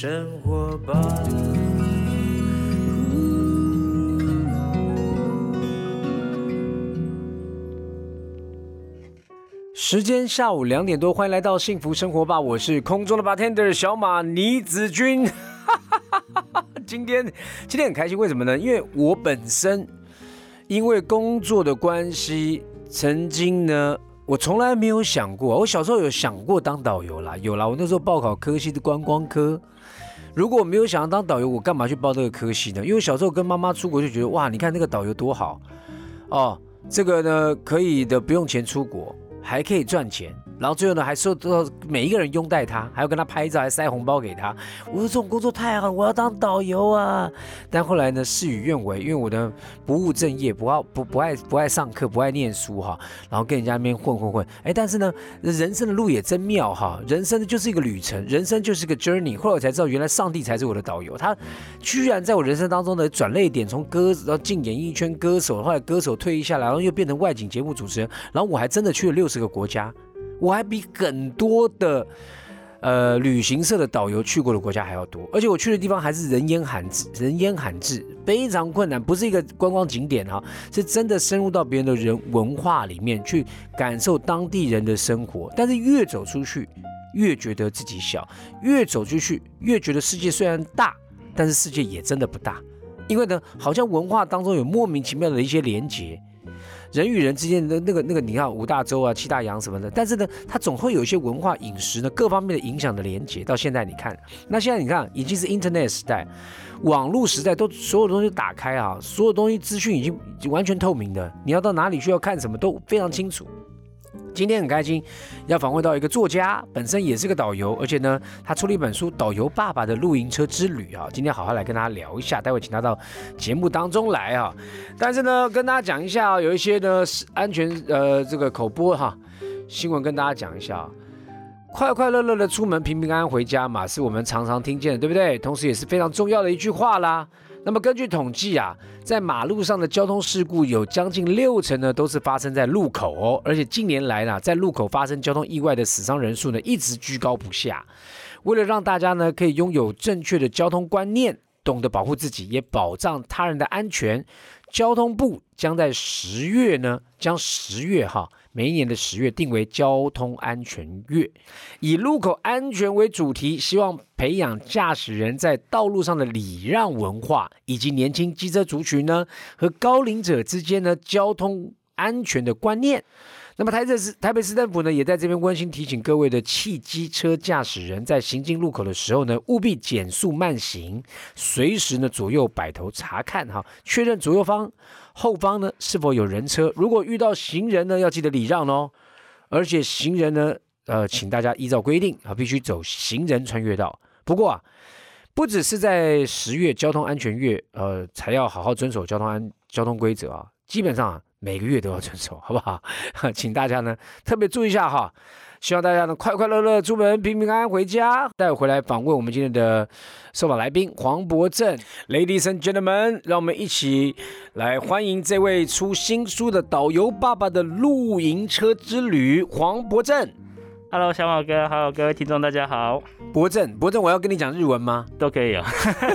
生活吧。时间下午两点多，欢迎来到幸福生活吧！我是空中的 bartender 小马倪子君。今天今天很开心，为什么呢？因为我本身因为工作的关系，曾经呢，我从来没有想过。我小时候有想过当导游啦，有啦。我那时候报考科系的观光科。如果没有想要当导游，我干嘛去报这个科系呢？因为小时候跟妈妈出国就觉得，哇，你看那个导游多好哦，这个呢可以的，不用钱出国。还可以赚钱。然后最后呢，还受到每一个人拥戴他，还要跟他拍照，还塞红包给他。我说这种工作太好，我要当导游啊！但后来呢，事与愿违，因为我的不务正业，不爱不不爱不爱上课，不爱念书哈，然后跟人家那边混混混。哎，但是呢，人生的路也真妙哈，人生就是一个旅程，人生就是个 journey。后来我才知道，原来上帝才是我的导游，他居然在我人生当中的转泪点，从歌然后进演艺圈歌手，后来歌手退役下来，然后又变成外景节目主持人，然后我还真的去了六十个国家。我还比很多的呃旅行社的导游去过的国家还要多，而且我去的地方还是人烟罕至，人烟罕至，非常困难，不是一个观光景点哈，是真的深入到别人的人文化里面去感受当地人的生活。但是越走出去，越觉得自己小；越走出去，越觉得世界虽然大，但是世界也真的不大，因为呢，好像文化当中有莫名其妙的一些连结。人与人之间的那个那个，你看五大洲啊、七大洋什么的，但是呢，它总会有一些文化、饮食呢各方面的影响的连接。到现在你看，那现在你看已经是 Internet 时代，网络时代，都所有东西打开啊，所有东西资讯已经完全透明的，你要到哪里去要看什么都非常清楚。今天很开心，要访问到一个作家，本身也是个导游，而且呢，他出了一本书《导游爸爸的露营车之旅》啊。今天好好来跟大家聊一下，待会请他到节目当中来啊。但是呢，跟大家讲一下，有一些呢是安全呃这个口播哈新闻，跟大家讲一下，快快乐乐的出门，平平安安回家嘛，是我们常常听见的，对不对？同时也是非常重要的一句话啦。那么根据统计啊，在马路上的交通事故有将近六成呢，都是发生在路口哦。而且近年来呢，在路口发生交通意外的死伤人数呢，一直居高不下。为了让大家呢，可以拥有正确的交通观念，懂得保护自己，也保障他人的安全，交通部将在十月呢，将十月哈。每一年的十月定为交通安全月，以路口安全为主题，希望培养驾驶人在道路上的礼让文化，以及年轻机车族群呢和高龄者之间呢交通安全的观念。那么台北市台北市政府呢，也在这边温馨提醒各位的汽机车驾驶人，在行进路口的时候呢，务必减速慢行，随时呢左右摆头查看哈，确认左右方、后方呢是否有人车。如果遇到行人呢，要记得礼让哦。而且行人呢，呃，请大家依照规定啊，必须走行人穿越道。不过啊，不只是在十月交通安全月，呃，才要好好遵守交通安交通规则啊，基本上啊。每个月都要遵守，好不好？请大家呢特别注意一下哈。希望大家呢快快乐乐出门，平平安安回家。待会回来访问我们今天的受访来宾黄博正，Ladies and Gentlemen，让我们一起来欢迎这位出新书的导游爸爸的露营车之旅黄博正。Hello，小马哥，好，各位听众，大家好。博正，博正，我要跟你讲日文吗？都可以啊。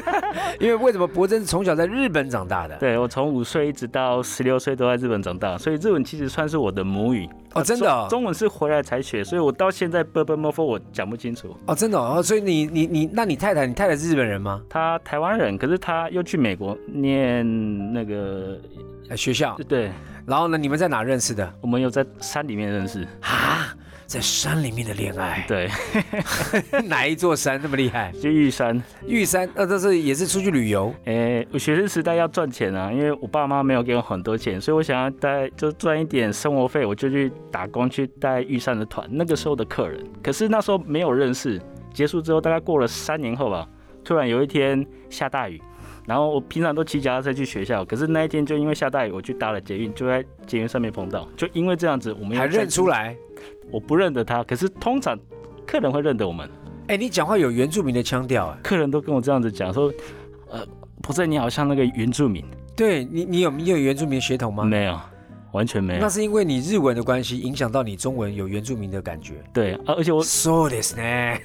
因为为什么博正是从小在日本长大的？对我从五岁一直到十六岁都在日本长大，所以日文其实算是我的母语。哦，真的？中文是回来才学，所以我到现在 b b m o f o 我讲不清楚。哦，真的？哦，所以你你你，那你太太，你太太是日本人吗？她台湾人，可是她又去美国念那个学校。对。然后呢，你们在哪认识的？我们有在山里面认识。啊？在山里面的恋爱，对，哪一座山那么厉害？就玉山，玉山，那这是也是出去旅游。诶，我学生时代要赚钱啊，因为我爸妈没有给我很多钱，所以我想要带就赚一点生活费，我就去打工去带玉山的团。那个时候的客人，可是那时候没有认识。结束之后，大概过了三年后吧，突然有一天下大雨，然后我平常都骑脚踏车去学校，可是那一天就因为下大雨，我去搭了捷运，就在捷运上面碰到，就因为这样子，我们还认出来。我不认得他，可是通常客人会认得我们。哎，你讲话有原住民的腔调，哎，客人都跟我这样子讲说，呃，不是你好像那个原住民。对你，你有你有原住民血统吗？没有， 完全没有那。是因为你日文的关系，影响到你中文有原住民的感觉。对，啊而且我そうですね。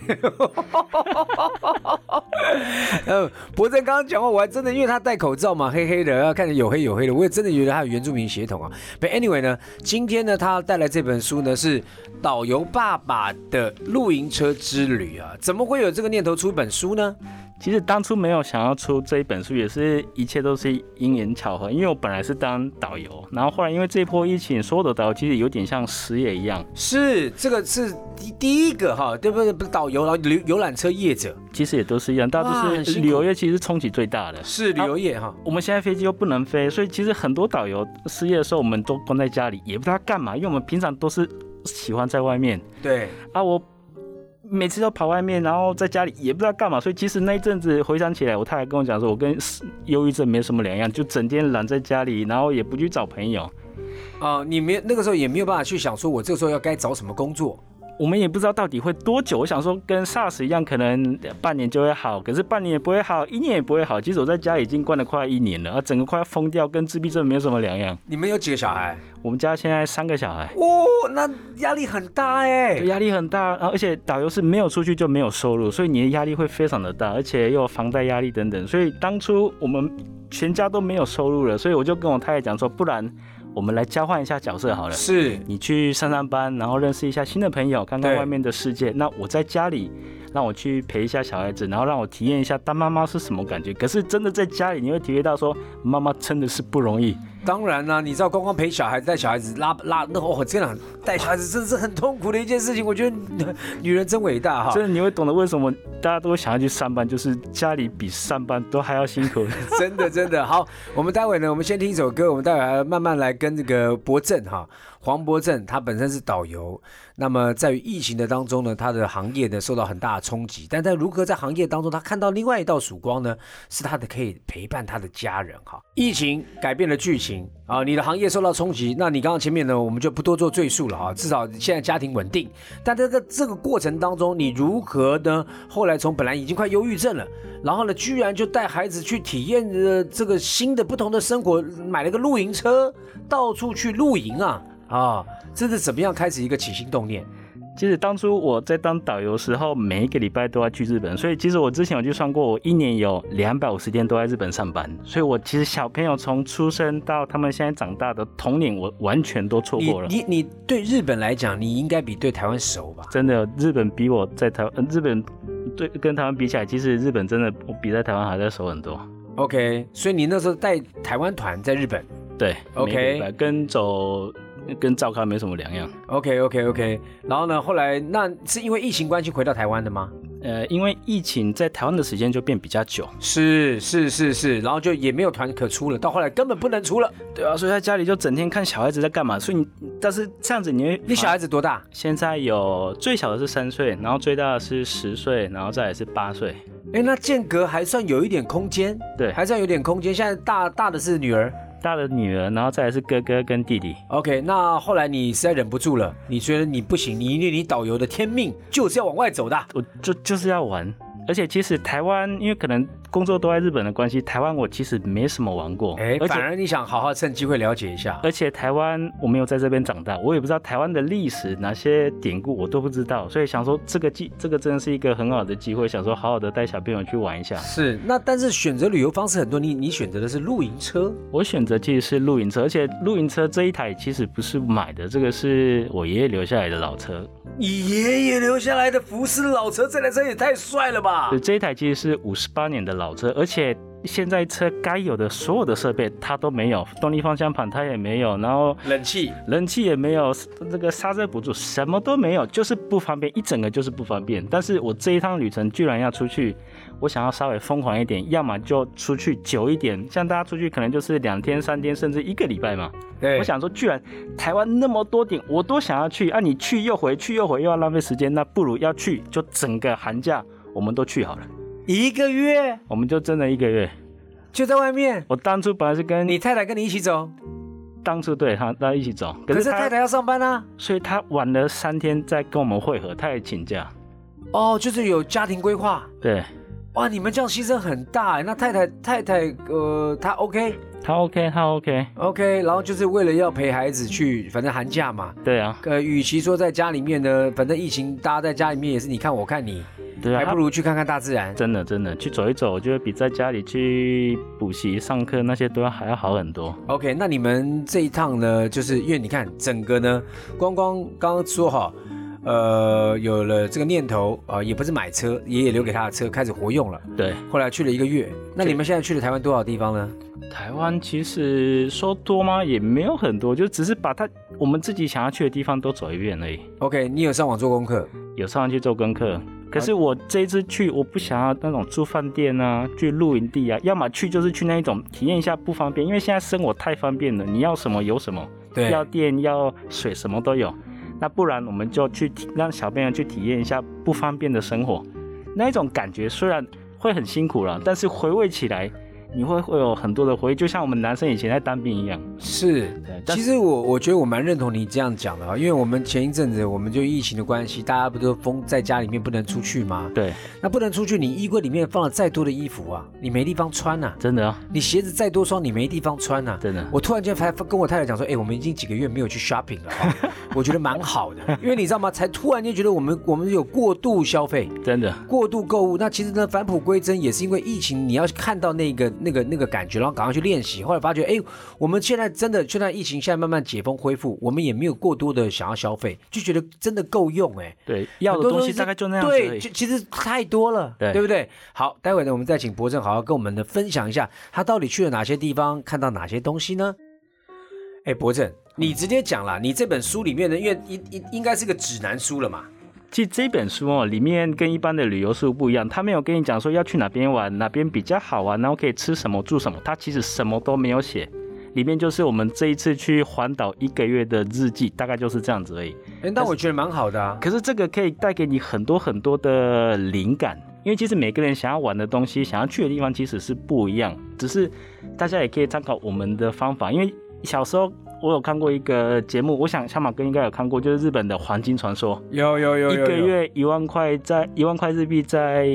呃，博正刚刚讲话，我还真的因为他戴口罩嘛，黑黑的，要看着有黑有黑的，我也真的觉得他有原住民血统啊。But anyway 呢，今天呢，他带来这本书呢是 导游爸爸的露营车之旅啊，怎么会有这个念头出一本书呢？其实当初没有想要出这一本书，也是一切都是因缘巧合。因为我本来是当导游，然后后来因为这一波疫情，所有的导游其实有点像失业一样。是这个是第第一个哈，对不对？不是导游，然后游游览车业者其实也都是一样，大哇家都很辛苦是旅游业，其实冲击最大的。是旅游业哈。我们现在飞机又不能飞，所以其实很多导游失业的时候，我们都关在家里，也不知道干嘛，因为我们平常都是喜欢在外面对，啊，我每次都跑外面，然后在家里也不知道干嘛，所以其实那一阵子回想起来，我太太跟我讲说，我跟忧郁症没什么两样，就整天懒在家里，然后也不去找朋友。啊、你没那个时候也没有办法去想说，我这个时候要该找什么工作。我们也不知道到底会多久。我想说，跟 SARS 一样，可能半年就会好，可是半年也不会好，一年也不会好。其实我在家已经关了快一年了，啊，整个快要疯掉，跟自闭症没有什么两样。你们有几个小孩？我们家现在三个小孩，哦，那压力很大哎。压力很大，然后而且导游是没有出去就没有收入，所以你的压力会非常的大，而且又有房贷压力等等。所以当初我们全家都没有收入了，所以我就跟我太太讲说，不然我们来交换一下角色好了。是你去上上班，然后认识一下新的朋友，看看外面的世界。那我在家里，让我去陪一下小孩子，然后让我体验一下当妈妈是什么感觉。可是真的在家里，你会体会到说，妈妈真的是不容易。当然啦、你知道光光陪小孩子、带小孩子、拉拉那哦，这样带小孩子真的是很痛苦的一件事情。我觉得呃女人真伟大哈。真的你会懂得为什么大家都想要去上班，就是家里比上班都还要辛苦。真的真的好，我们待会呢，我们先听一首歌，我们待会还要慢慢来跟这个博正哈，黄博正他本身是导游，那么在于疫情的当中呢，他的行业呢受到很大的冲击，但在如何在行业当中，他看到另外一道曙光呢，是他的可以陪伴他的家人哈。疫情改变了剧情啊，你的行业受到冲击，那你刚刚前面呢，我们就不多做赘述了哈，至少现在家庭稳定，但这个这个过程当中，你如何呢？后来从本来已经快忧郁症了。然后呢，居然就带孩子去体验呃这个新的不同的生活，买了个露营车，到处去露营啊啊！这是怎么样开始一个起心动念？其实当初我在当导游时候，每一个礼拜都要去日本，所以其实我之前我就算过，我一年有两百五十天都在日本上班，所以我其实小朋友从出生到他们现在长大的童年，我完全都错过了。你你对日本来讲，你应该比对台湾熟吧？真的，日本比我在台，呃日本对跟台湾比起来，其实日本真的我比在台湾还在熟很多。OK，所以你那时候带台湾团在日本。对 OK 跟走跟照咖没什么两样。OK OK OK，然后呢，后来那是因为疫情关系回到台湾的吗？呃，因为疫情在台湾的时间就变比较久，是是是是，然后就也没有团可出了，到后来根本不能出了。对啊，所以在家里就整天看小孩子在干嘛，所以你但是这样子你会你小孩子多大？现在有最小的是三岁，然后最大的是十岁，然后再来是八岁。哎，那间隔还算有一点空间，对，还算有点空间。现在大大的是女儿大的女儿，然后再来是哥哥跟弟弟。，OK。那后来你实在忍不住了，你觉得你不行，你因为你导游的天命就是要往外走的。我就就是要玩，而且其实台湾因为可能工作都在日本的关系，台湾我其实没什么玩过，哎，反而你想好好趁机会了解一下。而且台湾我没有在这边长大，我也不知道台湾的历史哪些典故我都不知道，所以想说这个机这个真的是一个很好的机会，想说好好的带小朋友去玩一下。是，那但是选择旅游方式很多，你你选择的是露营车，我选择其实是露营车，而且露营车这一台其实不是买的，这个是我爷爷留下来的老车。你爷爷留下来的福斯老车，这台车也太帅了吧对，！这一台其实是五十八年的老车，而且现在车该有的所有的设备它都没有，动力方向盘它也没有，然后冷气，冷气也没有，这个刹车辅助什么都没有，就是不方便，一整个就是不方便。但是我这一趟旅程居然要出去，我想要稍微疯狂一点，要么就出去久一点，像大家出去可能就是两天、三天，甚至一个礼拜嘛。对，我想说，居然台湾那么多点，我都想要去，啊，你去又回，去又回，又要浪费时间，那不如要去，就整个寒假我们都去好了，一个月我们就真的一个月。就在外面，我当初本来是跟你太太跟你一起走，当初对他他一起走，可是太太要上班啊。所以他晚了三天再跟我们会合，他也请假。哦，就是有家庭规划。对，哇，你们这样牺牲很大哎。那太太太太呃，她 OK？她 OK，她 OK。OK，然后就是为了要陪孩子去，反正寒假嘛。对啊，呃，与其说在家里面呢，反正疫情大家在家里面也是你看我看你，对啊，还不如去看看大自然。真的真的去走一走，我觉得比在家里去补习、上课那些都要还要好很多。OK，那你们这一趟呢，就是因为你看整个呢，光光刚刚说哈，呃，有了这个念头啊、呃也不是买车，爷爷留给他的车开始活用了，对，后来去了一个月。那你们现在去了台湾多少地方呢？台湾其实说多吗？也没有很多，就只是把它我们自己想要去的地方都走一遍而已。OK，你有上网做功课？有上去做功课，可是我这一次去，我不想要那种住饭店啊，去露营地啊，要么去就是去那一种体验一下不方便，因为现在生活太方便了，你要什么有什么，对，要电要水什么都有。那不然我们就去让小朋友去体验一下不方便的生活，那一种感觉虽然会很辛苦了，但是回味起来你会会有很多的回忆，就像我们男生以前在当兵一样。是。其实我我觉得我蛮认同你这样讲的啊，因为我们前一阵子我们就疫情的关系，大家不都封在家里面不能出去吗？对，那不能出去，你衣柜里面放了再多的衣服啊，你没地方穿呐、真的啊，你鞋子再多双，你没地方穿呐、真的。我突然间才跟我太太讲说，哎、我们已经几个月没有去 shopping 了、哦，我觉得蛮好的，因为你知道吗？才突然间觉得我们我们有过度消费、真的，过度购物。那其实呢，返璞归真也是因为疫情，你要看到那个那个那个感觉，然后赶快去练习。后来发觉，哎，我们现在真的现在疫情现在慢慢解封恢复，我们也没有过多的想要消费，就觉得真的够用哎。对，要的东西大概就那样子对，就其实太多了，对不对？好，待会呢，我们再请博正好好跟我们的分享一下，他到底去了哪些地方，看到哪些东西呢？哎，博正，你直接讲啦，你这本书里面的，因为应应应该是个指南书了嘛？其实这本书哦，里面跟一般的旅游书不一样，他没有跟你讲说要去哪边玩，哪边比较好玩，然后可以吃什么住什么，他其实什么都没有写。里面就是我们这一次去环岛一个月的日记，大概就是这样子而已。哎，那我觉得蛮好的啊。可是这个可以带给你很多很多的灵感，因为其实每个人想要玩的东西、想要去的地方其实是不一样，只是大家也可以参考我们的方法。因为小时候我有看过一个节目，我想小马哥应该有看过，就是日本的黄金传说。有有有一个月一万块，在一万块日币在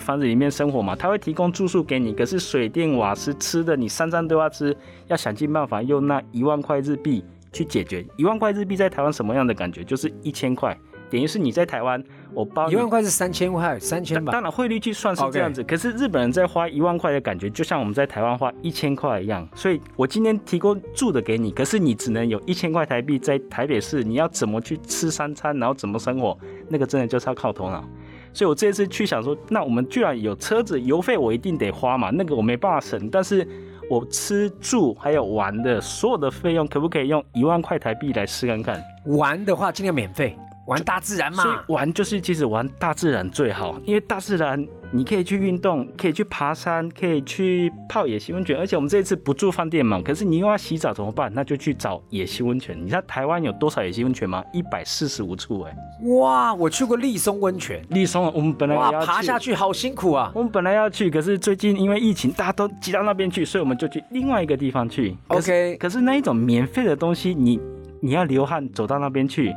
房子里面生活嘛，他会提供住宿给你，可是水电瓦斯吃的你三餐都要吃，要想尽办法用那一万块日币去解决。一万块日币在台湾什么样的感觉？就是一千块，等于是你在台湾，我包一万块是三千块，三千吧。当然汇率计算是这样子可是日本人在花一万块的感觉，就像我们在台湾花一千块一样。所以我今天提供住的给你，可是你只能有一千块台币在台北市，你要怎么去吃三餐，然后怎么生活，那个真的就是要靠头脑。所以我这次去想说，那我们居然有车子油费，我一定得花嘛，那个我没办法省，但是我吃住还有玩的所有的费用，可不可以用一万块台币来试看看？玩的话尽量免费，玩大自然所以嘛。玩就是其实玩大自然最好，因为大自然你可以去运动，可以去爬山，可以去泡野溪温泉，而且我们这一次不住饭店嘛，可是你又要洗澡怎么办？那就去找野溪温泉。你知道台湾有多少野溪温泉吗？一百四十五处哎、哇，我去过立松温泉，立松我们本来要爬下去好辛苦啊。我们本来要去，可是最近因为疫情，大家都挤到那边去，所以我们就去另外一个地方去。可 OK，可是那一种免费的东西，你你要流汗走到那边去，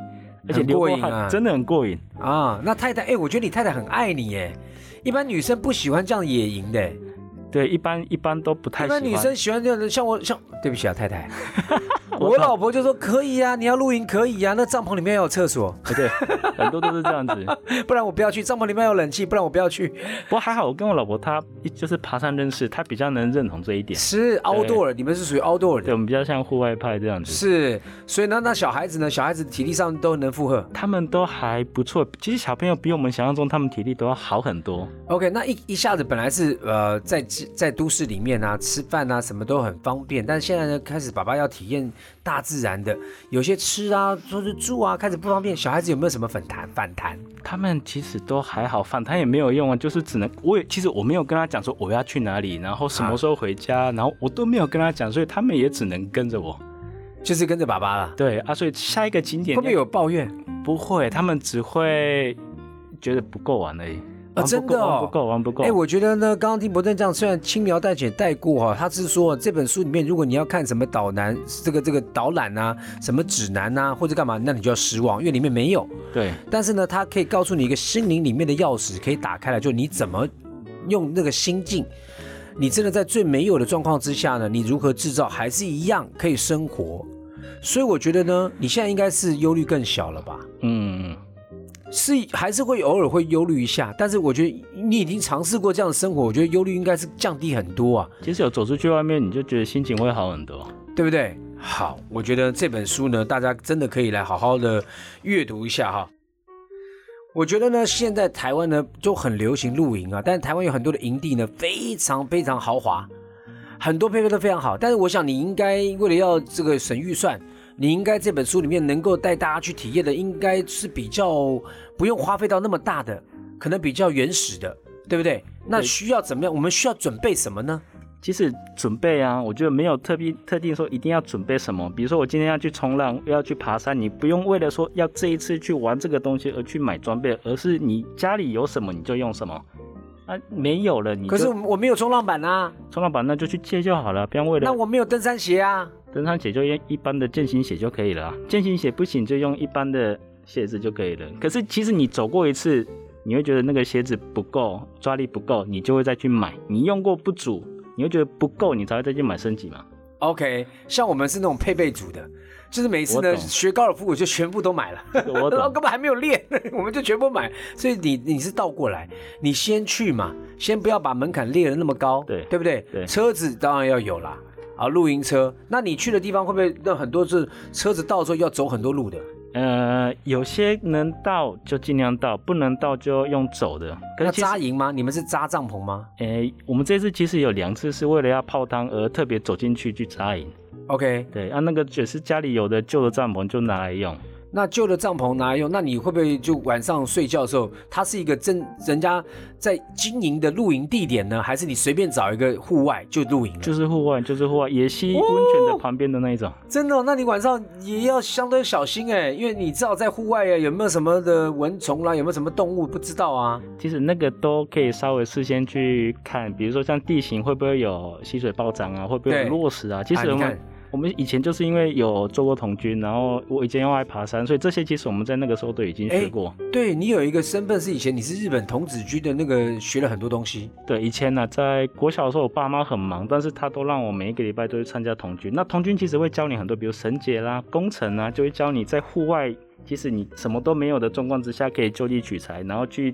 而且很流过过瘾啊真的很过瘾。啊，那太太，哎，我觉得你太太很爱你耶。一般女生不喜欢这样野营的，对，一般一般都不太喜欢。一般女生喜欢这样的，像我像，对不起啊，太太，我我老婆就说可以啊，你要露营可以啊，那帐篷里面要有厕所，对，很多都是这样子。不然我不要去，帐篷里面有冷气，不然我不要去。不过还好，我跟我老婆她就是爬山认识，她比较能认同这一点。是 outdoor，你们是属于 outdoor 对，我们比较像户外派这样子。是，所以呢，那小孩子呢，小孩子体力上都能负荷。他们都还不错，其实小朋友比我们想象中他们体力都要好很多。OK，那一一下子本来是呃在在都市里面啊吃饭啊什么都很方便，但现在呢开始爸爸要体验大自然的，有些吃啊说是住啊开始不方便，小孩子有没有什么反弹反弹？他们其实都还好，反弹也没有用啊，就是只能我也其实我没有跟他讲说我要去哪里，然后什么时候回家，然后我都没有跟他讲，所以他们也只能跟着我。就是跟着爸爸了，对啊，所以下一个景点会不会有抱怨？不会，他们只会觉得不够玩而已。啊真的哦玩不够，玩不够。哎、我觉得呢，刚刚听伯正这样，虽然轻描淡写带过哈，他是说这本书里面，如果你要看什么导览，这个这个导览啊，什么指南啊，或者干嘛，那你就要失望，因为里面没有。对但是呢，他可以告诉你一个心灵里面的钥匙，可以打开来，就你怎么用那个心境，你真的在最没有的状况之下呢，你如何制造还是一样可以生活？所以我觉得呢，你现在应该是忧虑更小了吧？嗯，是还是会偶尔会忧虑一下，但是我觉得你已经尝试过这样的生活，我觉得忧虑应该是降低很多啊，其实有走出去外面，你就觉得心情会好很多。对不对？好，我觉得这本书呢，大家真的可以来好好的阅读一下哈。我觉得呢，现在台湾呢就很流行露营啊，但是台湾有很多的营地呢，非常非常豪华，很多配备都非常好。但是我想你应该为了要这个省预算，你应该这本书里面能够带大家去体验的，应该是比较不用花费到那么大的，可能比较原始的，对不对？那需要怎么样？我们需要准备什么呢？其实准备啊，我觉得没有特别特定说一定要准备什么。比如说我今天要去冲浪，要去爬山，你不用为了说要这一次去玩这个东西而去买装备，而是你家里有什么你就用什么。啊，没有了你可是我没有冲浪板啊，冲浪板那就去借就好了，不要为了那我没有登山鞋啊。登山鞋就用一般的健行鞋就可以了啊，健行鞋不行就用一般的鞋子就可以了。可是其实你走过一次，你会觉得那个鞋子不够，抓力不够，你就会再去买。你用过不足，你会觉得不够，你才会再去买升级嘛。OK，像我们是那种配备组的，就是每次呢学高尔夫我就全部都买了。然后 根本还没有练，我们就全部买。所以你你是倒过来，你先去嘛，先不要把门槛列得那么高，对对不对？对车子当然要有啦，啊，露营车。那你去的地方会不会那很多是车子到之后要走很多路的？呃，有些能到就尽量到，不能到就用走的。可要是其实扎营吗？你们是扎帐篷吗诶，我们这次其实有两次是为了要泡汤而特别走进去去扎营。？OK，对，啊，那个只是家里有的旧的帐篷就拿来用。那旧的帐篷拿来用，那你会不会就晚上睡觉的时候，它是一个真人家在经营的露营地点呢，还是你随便找一个户外就露营了？就是户外，就是户外，野溪温泉的旁边的那一种。真的哦、那你晚上也要相对小心哎，因为你知道在户外啊有没有什么的蚊虫啦，有没有什么动物不知道啊？其实那个都可以稍微事先去看，比如说像地形会不会有溪水暴涨啊，会不会有落石啊？其实我们、我们以前就是因为有做过童军，然后我以前又爱爬山，所以这些其实我们在那个时候都已经学过。对你有一个身份是以前你是日本童子军的那个学了很多东西，对，以前呢、在国小的时候，我爸妈很忙，但是他都让我每一个礼拜都去参加童军。那童军其实会教你很多，比如绳结啦、工程啊，就会教你在户外，即使你什么都没有的状况之下，可以就地取材，然后去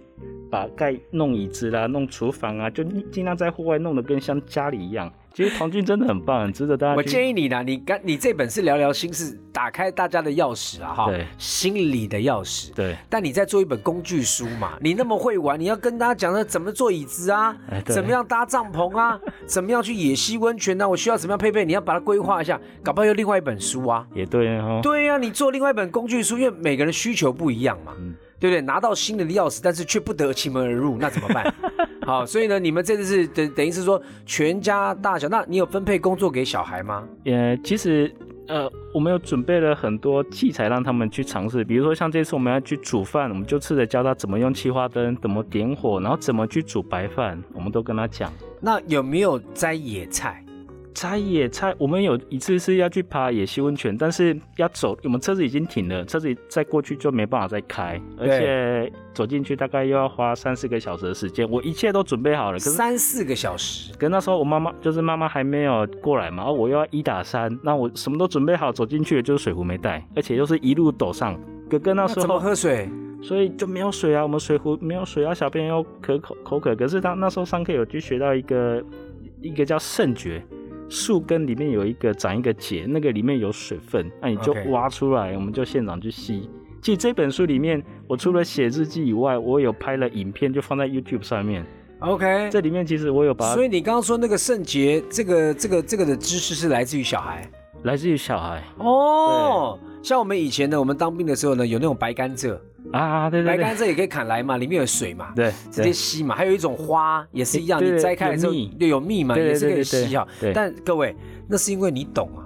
把盖弄椅子啦、弄厨房啊，就尽量在户外弄得跟像家里一样。其实唐军真的很棒，很值得大家我。建议你呢，你刚你这本是聊聊心事，打开大家的钥匙啊哈，心里的钥匙。对，但你在做一本工具书嘛，你那么会玩，你要跟大家讲的怎么做椅子啊哎，怎么样搭帐篷啊，怎么样去野溪温泉啊，我需要怎么样配备，你要把它规划一下，搞不好又另外一本书啊。也对哦。对呀、你做另外一本工具书，因为每个人需求不一样嘛，嗯对不对？拿到心里的钥匙，但是却不得其门而入，那怎么办？好，所以呢，你们这次是等等于是说全家大小，那你有分配工作给小孩吗？也其实呃，我们有准备了很多器材让他们去尝试，比如说像这次我们要去煮饭，我们就试着教他怎么用气化灯，怎么点火，然后怎么去煮白饭，我们都跟他讲。那有没有摘野菜？摘野菜，我们有一次是要去爬野溪温泉，但是要走，我们车子已经停了，车子再过去就没办法再开，而且走进去大概又要花三四个小时的时间。我一切都准备好了，可是三四个小时，可那时候我妈妈就是妈妈还没有过来嘛，我又要一打三，那我什么都准备好，走进去就是水壶没带，而且又是一路抖上。哥哥那那怎么时候，喝水？所以就没有水啊，我们水壶没有水啊，小便又可口口渴。可是他那时候上课有去学到一个一个叫肾诀，树根里面有一个长一个结，那个里面有水分，那你就挖出来，我们就现场去吸。其实这本书里面，我除了写日记以外，我有拍了影片，就放在 YouTube 上面。OK，这里面其实我有把所以你刚刚说那个圣洁，这个这个这个的知识是来自于小孩来自于小孩哦。像我们以前呢，我们当兵的时候呢，有那种白甘蔗，啊，对对对白甘蔗也可以砍来嘛，里面有水嘛，对，直接吸嘛。还有一种花也是一样，你摘开来之后又有蜜嘛，也是可以吸哈。但各位，那是因为你懂啊。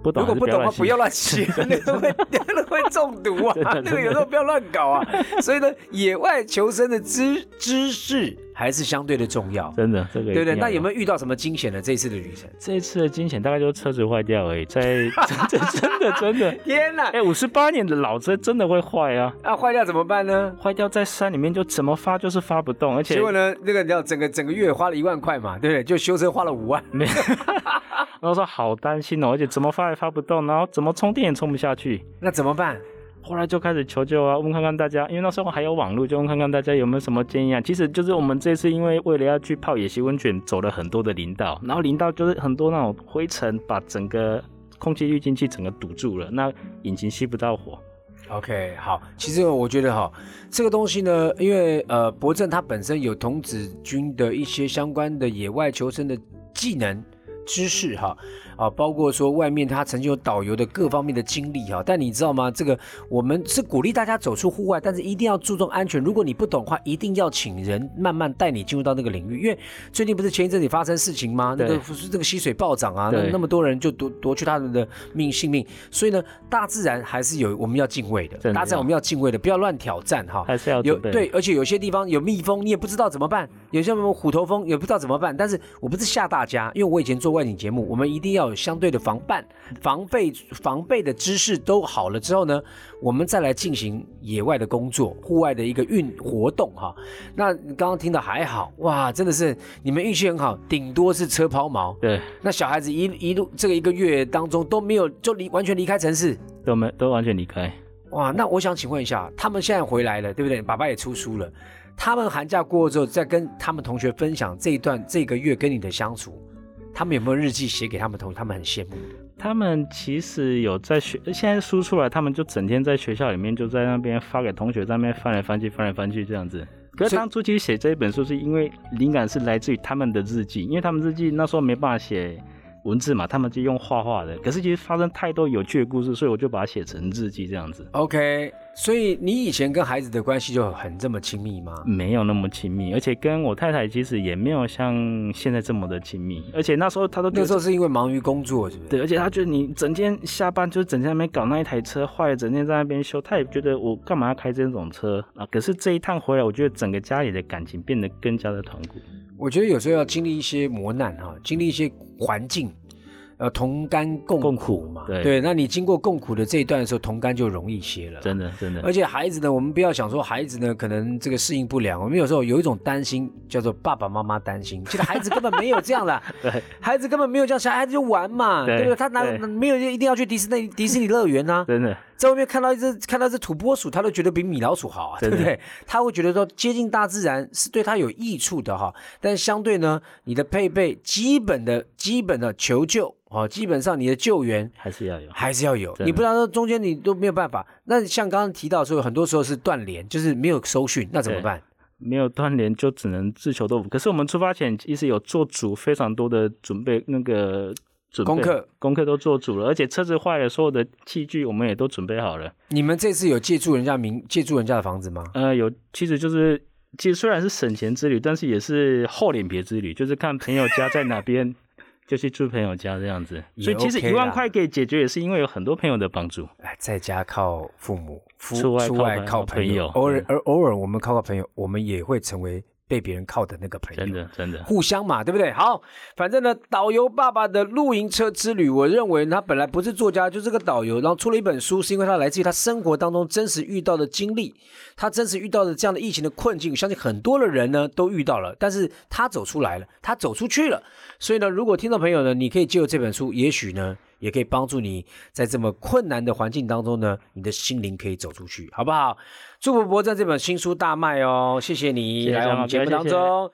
不懂如果不懂的话，不要乱乱吸，那个会那个会中毒啊 那个有时候不要乱搞啊。所以呢，野外求生的知知识还是相对的重要，真的这个对不对？那有有？没有遇到什么惊险的这一次的旅程？这一次的惊险大概就是车子坏掉而已，在 真的真的真的，天哪！哎，五十八年的老车真的会坏啊！那坏掉怎么办呢？坏掉在山里面就怎么发就是发不动，而且结果呢，那个你知道整个整个月花了一万块嘛，对不对？就修车花了五万，没，然后说好担心哦，而且怎么发也发不动，然后怎么充电也充不下去。那怎么办？后来就开始求救啊，问看看大家，因为那时候还有网络，就问看看大家有没有什么建议啊。其实就是我们这次因为为了要去泡野溪温泉，走了很多的林道，然后林道就是很多那种灰尘把整个空气滤净器整个堵住了，那引擎吸不到火。OK，好，其实我觉得哈，这个东西呢，因为呃，博正他本身有童子军的一些相关的野外求生的技能知识哈，啊，包括说外面他曾经有导游的各方面的经历哈，但你知道吗？这个我们是鼓励大家走出户外，但是一定要注重安全。如果你不懂的话，一定要请人慢慢带你进入到那个领域，因为最近不是前一阵子发生事情吗？那个不是这个溪水暴涨啊，那那么多人就夺夺去他们的命性命，所以呢，大自然还是有我们要敬畏的，的大自然我们要敬畏的，不要乱挑战哈。还是要有对，而且有些地方有蜜蜂，你也不知道怎么办；有些什么虎头蜂也不知道怎么办。但是我不是吓大家，因为我以前做外景节目，我们一定要有相对的防范、防备、防备的知识都好了之后呢，我们再来进行野外的工作、户外的一个运活动哈。那你刚刚听的还好哇，真的是你们运气很好，顶多是车抛锚。对，那小孩子一一路这个一个月当中都没有就离完全离开城市，都没都完全离开。哇，那我想请问一下，他们现在回来了，对不对？爸爸也出书了，他们寒假过后之后，再跟他们同学分享这一段这个月跟你的相处，他们有没有日记写给他们同学？他们很羡慕。他们其实有在学，现在书出来，他们就整天在学校里面就在那边发给同学，在那边翻来翻去，翻来翻去这样子。可是当初其实写这一本书，是因为灵感是来自于他们的日记，因为他们日记那时候没办法写文字嘛，他们就用画画的。可是其实发生太多有趣的故事，所以我就把它写成日记这样子，OK，所以你以前跟孩子的关系就很这么亲密吗？没有那么亲密，而且跟我太太其实也没有像现在这么的亲密。而且那时候他都那时候是因为忙于工作，是不是？对，而且他觉得你整天下班就是整天在那边搞那一台车坏了，整天在那边修，他也觉得我干嘛要开这种车啊？可是这一趟回来，我觉得整个家里的感情变得更加的团固。我觉得有时候要经历一些磨难哈，经历一些环境，呃，同甘共共苦嘛。苦对那你经过共苦的这一段的时候，同甘就容易些了。真的，真的，而且孩子呢，我们不要想说孩子呢可能这个适应不良，我们有时候有一种担心，叫做爸爸妈妈担心。其实 孩子根本没有这样的，对，孩子根本没有这样，小孩子就玩嘛，对对不对？他哪没有一定要去迪士尼迪士尼乐园呐、真的，在外面看到一只看到一只土拨鼠，他都觉得比米老鼠好啊，对不对？他会觉得说接近大自然是对他有益处的哈。但是相对呢，你的配备基本的基本的求救哦，基本上你的救援还是要有。还是要有，的你不然说中间你都没有办法。那像刚刚提到说，很多时候是断联，就是没有收讯，那怎么办？没有断联就只能自求多福。可是我们出发前其实有做足非常多的准备，那个准备功课功课都做足了，而且车子坏了，所有的器具我们也都准备好了。你们这次有借住人家名借住人家的房子吗？呃，有，其实就是，其实虽然是省钱之旅，但是也是厚脸皮之旅，就是看朋友家在哪边，就去住朋友家这样子。所以其实一万块可以解决，也是因为有很多朋友的帮助。哎，在家靠父母，出出外靠朋友，偶尔而偶尔我们靠靠朋友，我们也会成为被别人靠的那个朋友。真的，真的，互相嘛，对不对？好，反正呢，导游爸爸的露营车之旅，我认为他本来不是作家，就是个导游，然后出了一本书，是因为他来自于他生活当中真实遇到的经历，他真实遇到的这样的疫情的困境，相信很多的人呢都遇到了，但是他走出来了，他走出去了，所以呢，如果听众朋友呢，你可以借由这本书，也许呢。也可以帮助你在这么困难的环境当中呢，你的心灵可以走出去，好不好？祝伯伯在这本新书大卖哦，谢谢你来我们节目当中。